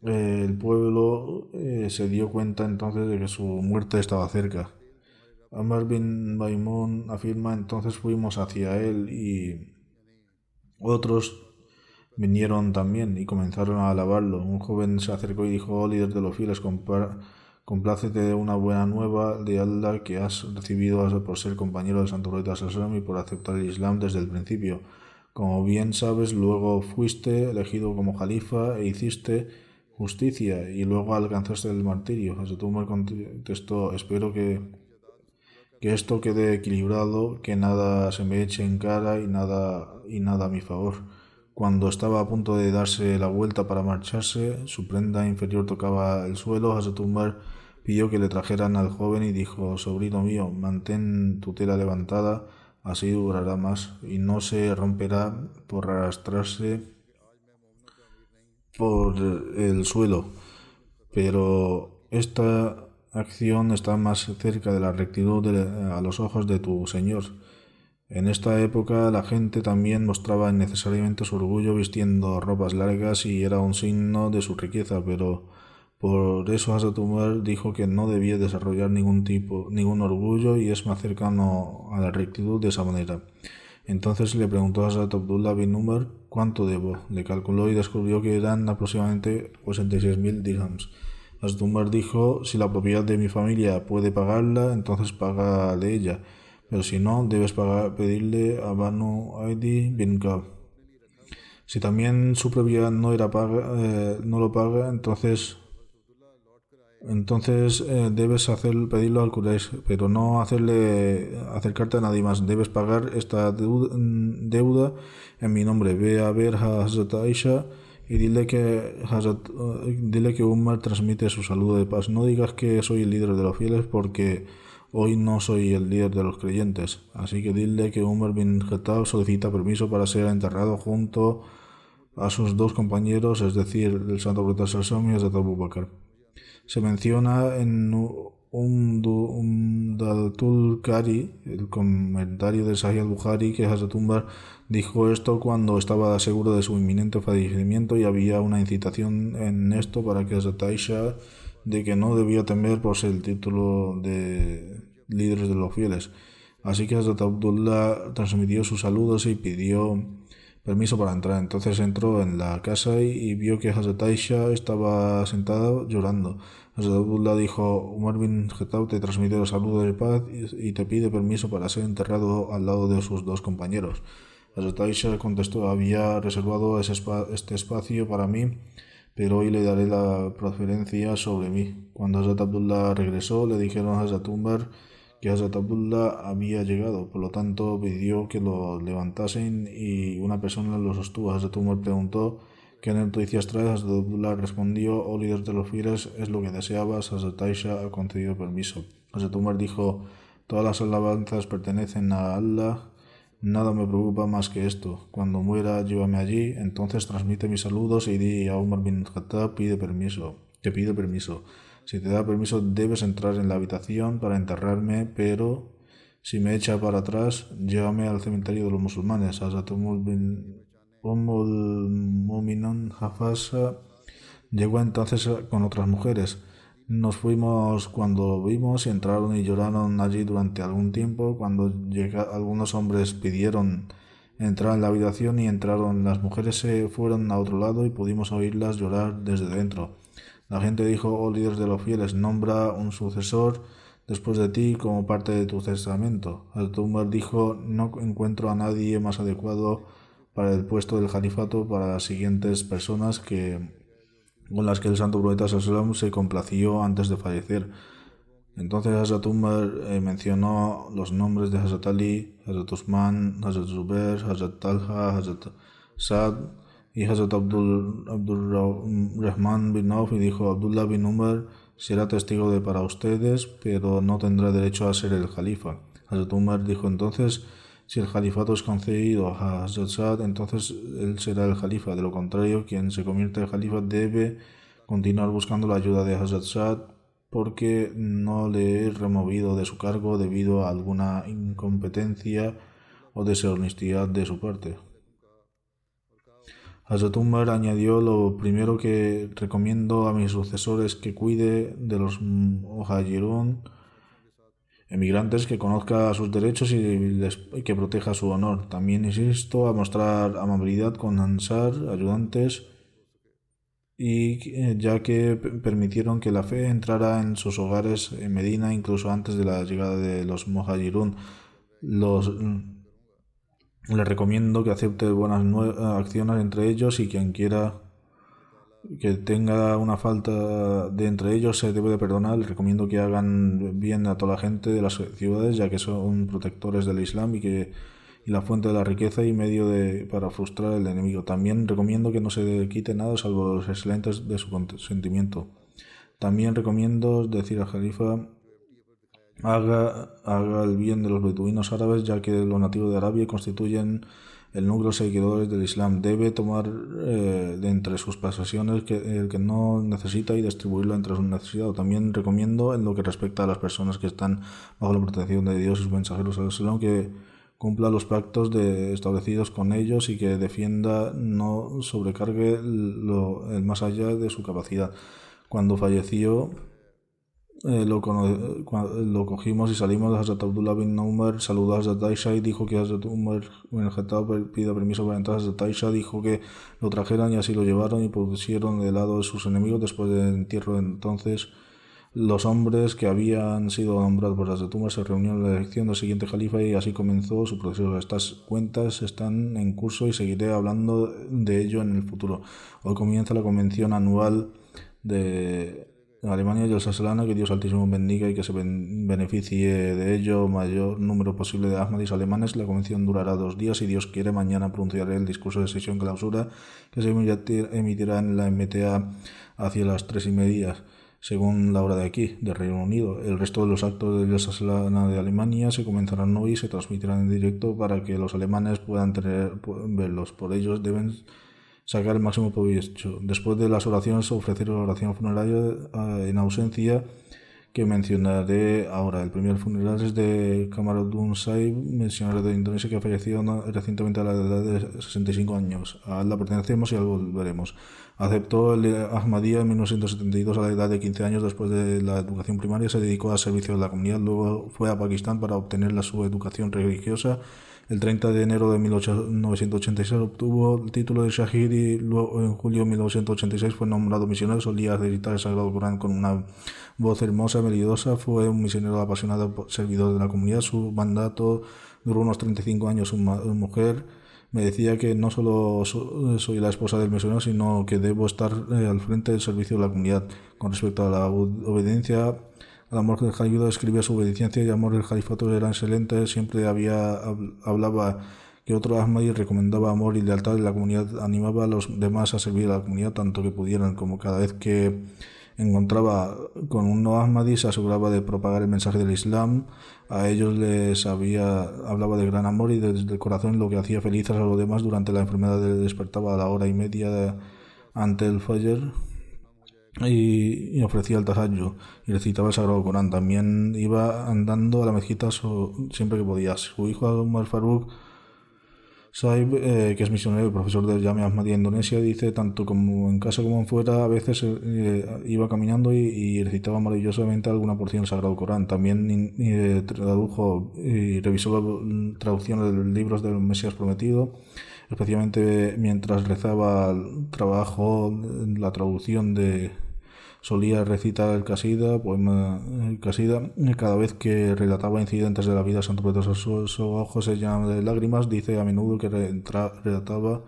El pueblo eh, se dio cuenta entonces de que su muerte estaba cerca. Amar bin afirma entonces fuimos hacia él y otros vinieron también y comenzaron a alabarlo. Un joven se acercó y dijo, oh líder de los fieles, complácete de una buena nueva de Allah que has recibido por ser compañero del Santo Profeta Sallam y por aceptar el Islam desde el principio. Como bien sabes, luego fuiste elegido como califa e hiciste justicia y luego alcanzaste el martirio. me contestó, espero que que esto quede equilibrado, que nada se me eche en cara y nada, y nada a mi favor. Cuando estaba a punto de darse la vuelta para marcharse, su prenda inferior tocaba el suelo, tumbar pidió que le trajeran al joven y dijo, sobrino mío, mantén tu tela levantada, así durará más y no se romperá por arrastrarse por el suelo. Pero esta acción está más cerca de la rectitud a los ojos de tu Señor. En esta época la gente también mostraba innecesariamente su orgullo vistiendo ropas largas y era un signo de su riqueza, pero por eso Hazrat Umar dijo que no debía desarrollar ningún tipo, ningún orgullo y es más cercano a la rectitud de esa manera. Entonces le preguntó a Abdullah bin Umar cuánto debo. Le calculó y descubrió que eran aproximadamente 86.000 dirhams. Hazrat Umar dijo, si la propiedad de mi familia puede pagarla, entonces paga de ella, pero si no, debes pagar, pedirle a Banu Aidi bin Kab. Si también su propiedad no, era paga, eh, no lo paga, entonces entonces eh, debes hacer, pedirlo al Quraysh, pero no hacerle acercarte a nadie más. Debes pagar esta deuda en mi nombre. Ve a ver a Hazrat Aisha y dile que, eh, dile que Umar transmite su saludo de paz. No digas que soy el líder de los fieles porque hoy no soy el líder de los creyentes. Así que dile que Umar bin Khattab solicita permiso para ser enterrado junto a sus dos compañeros, es decir, el santo profeta Salsom y Hazrat Abu Bakr se menciona en Umdatul Kari, el comentario de Sahih al-Bukhari, que Hazrat Umar dijo esto cuando estaba seguro de su inminente fallecimiento y había una incitación en esto para que Hazrat Aisha de que no debía temer por el título de líderes de los fieles. Así que Hazrat Abdullah transmitió sus saludos y pidió permiso para entrar. Entonces entró en la casa y, vio que Hazrat Aisha estaba sentada llorando. Hazrat Abdullah dijo, Umar bin te transmite los saludos de paz y, te pide permiso para ser enterrado al lado de sus dos compañeros. Hazrat Aisha contestó, había reservado este espacio para mí, pero hoy le daré la preferencia sobre mí. Cuando Hazrat Abdullah regresó, le dijeron a Hazrat Umar, que Hazrat Abdullah había llegado, por lo tanto pidió que lo levantasen y una persona lo sostuvo. Hazrat Umar preguntó ¿qué noticias traes? Hazrat Abdullah respondió, oh líder de los fieles, es lo que deseabas, Hazrat Aisha ha concedido permiso. Hazrat dijo, todas las alabanzas pertenecen a Allah, nada me preocupa más que esto. Cuando muera, llévame allí, entonces transmite mis saludos y di a Umar bin Khattab, pide permiso, que pide permiso. Si te da permiso, debes entrar en la habitación para enterrarme, pero si me echa para atrás, llévame al cementerio de los musulmanes. Hafasa llegó entonces con otras mujeres. Nos fuimos cuando vimos y entraron y lloraron allí durante algún tiempo. Cuando algunos hombres pidieron entrar en la habitación y entraron. Las mujeres se fueron a otro lado y pudimos oírlas llorar desde dentro. La gente dijo, oh líder de los fieles, nombra un sucesor después de ti como parte de tu testamento. Al-Tumbar dijo, no encuentro a nadie más adecuado para el puesto del califato para las siguientes personas que con las que el santo profeta se complació antes de fallecer. Entonces Hazrat Umar eh, mencionó los nombres de Hazrat Ali, Hazrat Usman, Hazrat Zubair, Hazrat Talha, Hazrat Saad, y Hazrat Abdul, Abdul Rahman bin Auf y dijo, Abdullah bin Umar será testigo de para ustedes, pero no tendrá derecho a ser el califa. Hazrat Umar dijo entonces, si el califato es concedido a Hazrat Saad, entonces él será el califa. De lo contrario, quien se convierte en califa debe continuar buscando la ayuda de Hazrat Saad porque no le he removido de su cargo debido a alguna incompetencia o deshonestidad de su parte. Hazrat Umar añadió lo primero que recomiendo a mis sucesores que cuide de los muhajirun emigrantes, que conozca sus derechos y, que proteja su honor. También insisto a mostrar amabilidad con Ansar, ayudantes, y eh, ya que permitieron que la fe entrara en sus hogares en Medina incluso antes de la llegada de los muhajirun. Los le recomiendo que acepte buenas acciones entre ellos y quien quiera que tenga una falta de entre ellos se debe de perdonar. Le recomiendo que hagan bien a toda la gente de las ciudades ya que son protectores del Islam y que y la fuente de la riqueza y medio de, para frustrar al enemigo. También recomiendo que no se quite nada salvo los excelentes de su consentimiento. También recomiendo decir al Jalifa haga, haga el bien de los beduinos árabes, ya que los nativos de Arabia constituyen el núcleo seguidores del Islam. Debe tomar eh, de entre sus posesiones que, el que no necesita y distribuirlo entre sus necesidades. También recomiendo en lo que respecta a las personas que están bajo la protección de Dios y sus mensajeros al Islam que cumpla los pactos de, establecidos con ellos y que defienda no sobrecargue el más allá de su capacidad. Cuando falleció eh, lo, lo, cogimos y salimos de Hazrat Abdullah bin Numar, saludó a Hazrat Aisha y dijo que Hazrat Umar bin Khattab pide permiso para entrar. Hazrat Aisha dijo que lo trajeran y así lo llevaron y pusieron de lado de sus enemigos después del entierro. Entonces, los hombres que habían sido nombrados por Hazrat Umar se reunieron en la elección del siguiente califa y así comenzó su proceso. Estas cuentas están en curso y seguiré hablando de ello en el futuro. Hoy comienza la convención anual de Alemania y el Saselana, que Dios Altísimo bendiga y que se beneficie de ello mayor número posible de Ahmadis alemanes. La convención durará dos días y Dios quiere mañana pronunciaré el discurso de sesión clausura que se emitirá en la MTA hacia las tres y media según la hora de aquí, de Reino Unido. El resto de los actos de la de Alemania se comenzarán hoy y se transmitirán en directo para que los alemanes puedan tener, verlos. Por ellos deben sacar el máximo provecho. Después de las oraciones, ofrecer la oración funeraria eh, en ausencia que mencionaré ahora. El primer funeral es de Kamaruddin Saib, misionero de Indonesia que falleció recientemente a la edad de 65 años. A la pertenecemos y algo volveremos. Aceptó el Ahmadiyya en 1972 a la edad de 15 años después de la educación primaria. Se dedicó al servicio de la comunidad. Luego fue a Pakistán para obtener la, su educación religiosa el 30 de enero de 1986 obtuvo el título de Shahid y luego en julio de 1986 fue nombrado misionero. Solía recitar el Sagrado Corán con una voz hermosa, melodiosa. Fue un misionero apasionado, servidor de la comunidad. Su mandato duró unos 35 años. Su mujer me decía que no solo soy la esposa del misionero, sino que debo estar eh, al frente del servicio de la comunidad. Con respecto a la obediencia, el amor del califato escribía su obediencia y amor del califato era excelente. Siempre había hablaba que otro Ahmadi recomendaba amor y lealtad en la comunidad, animaba a los demás a servir a la comunidad tanto que pudieran, como cada vez que encontraba con un no Ahmadi se aseguraba de propagar el mensaje del Islam. A ellos les había, hablaba de gran amor y desde el corazón lo que hacía felices a los demás durante la enfermedad despertaba a la hora y media ante el Fajr y, ofrecía el tasayo y recitaba el Sagrado Corán. También iba andando a la mezquita siempre que podía. Su hijo Omar Farouk Saib, eh, que es misionero y profesor del Yame Ahmadiyya Indonesia, dice tanto como en casa como en fuera, a veces eh, iba caminando y, recitaba maravillosamente alguna porción del Sagrado Corán. También eh, tradujo y revisó la traducción de los libros del Mesías Prometido especialmente mientras rezaba el trabajo, la traducción de solía recitar el Casida, poema el Casida, cada vez que relataba incidentes de la vida Santo Pedro ojos se llenaban de lágrimas, dice a menudo que relataba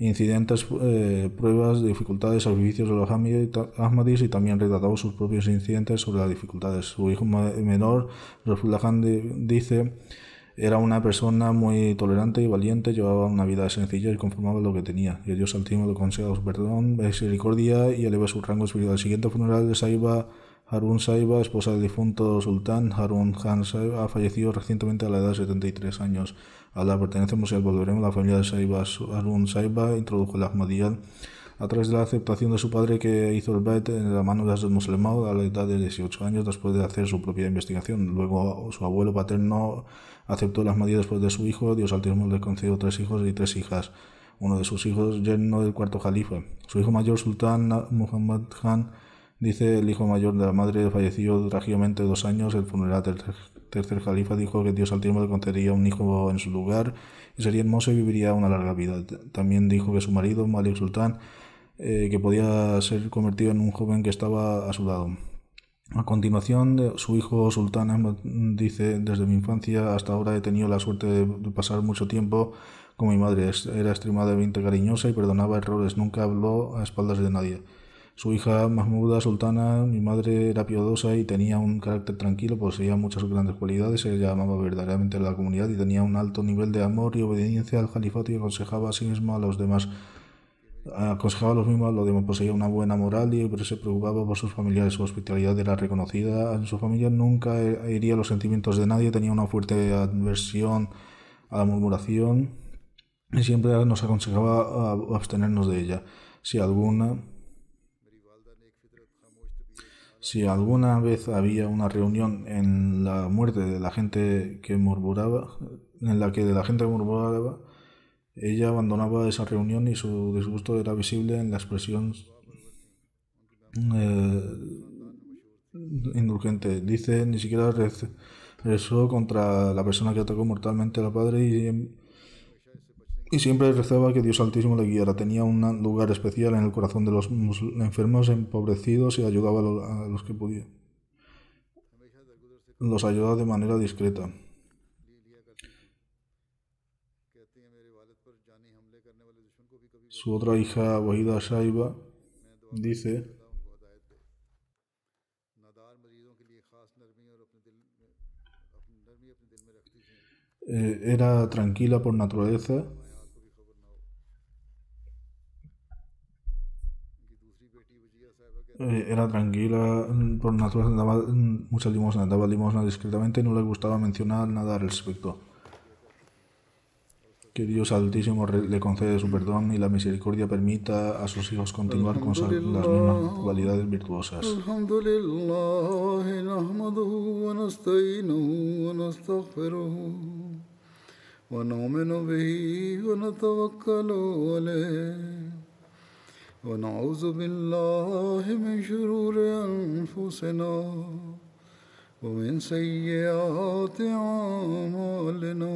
incidentes, eh, pruebas, dificultades, sacrificios de los Ahmadis y también relataba sus propios incidentes sobre las dificultades. Su hijo menor, Rafullah dice era una persona muy tolerante y valiente, llevaba una vida sencilla y conformaba lo que tenía. Y Dios Altísimo le conceda su perdón, misericordia y eleva su rango espiritual. El siguiente funeral de Saiba Harun Saiba, esposa del difunto sultán Harun Khan Saiba, ha fallecido recientemente a la edad de 73 años. A la pertenecemos y al volveremos, la familia de Saiba Harun Saiba introdujo el Ahmadiyya a través de la aceptación de su padre que hizo el Bet en la mano de los musulmanes a la edad de 18 años después de hacer su propia investigación. Luego su abuelo paterno aceptó las medidas después de su hijo. Dios Altísimo le concedió tres hijos y tres hijas. Uno de sus hijos, yerno del cuarto califa. Su hijo mayor, Sultán Muhammad Khan, dice el hijo mayor de la madre falleció trágicamente dos años. El funeral del tercer califa dijo que Dios Altísimo le concedería un hijo en su lugar y sería hermoso y viviría una larga vida. También dijo que su marido, Malik Sultán, eh, que podía ser convertido en un joven que estaba a su lado. A continuación, su hijo Sultán Ahmed dice, desde mi infancia hasta ahora he tenido la suerte de pasar mucho tiempo con mi madre. Era extremadamente cariñosa y perdonaba errores, nunca habló a espaldas de nadie. Su hija Mahmuda Sultana, mi madre era piadosa y tenía un carácter tranquilo, poseía muchas grandes cualidades, ella amaba verdaderamente a la comunidad y tenía un alto nivel de amor y obediencia al califato y aconsejaba a sí misma a los demás aconsejaba a los mismos lo de poseía una buena moral y se preocupaba por sus familiares. Su hospitalidad era reconocida. En su familia nunca hería los sentimientos de nadie, tenía una fuerte adversión a la murmuración y siempre nos aconsejaba abstenernos de ella. Si alguna si alguna vez había una reunión en la muerte de la gente que murmuraba, en la que de la gente murmuraba, ella abandonaba esa reunión y su disgusto era visible en la expresión eh, indulgente. Dice, ni siquiera rezó contra la persona que atacó mortalmente a la padre y, siempre rezaba que Dios Altísimo le guiara. Tenía un lugar especial en el corazón de los enfermos, empobrecidos y ayudaba a los que podía. Los ayudaba de manera discreta. Su otra hija, Wahida Shaiba, dice eh, era tranquila por naturaleza eh, era tranquila por naturaleza daba muchas limosnas daba limosna discretamente y no le gustaba mencionar nada al respecto que Dios Altísimo le concede su perdón y la misericordia permita a sus hijos continuar con las mismas cualidades virtuosas. ونعوذ بالله من شرور أنفسنا ومن سيئات أعمالنا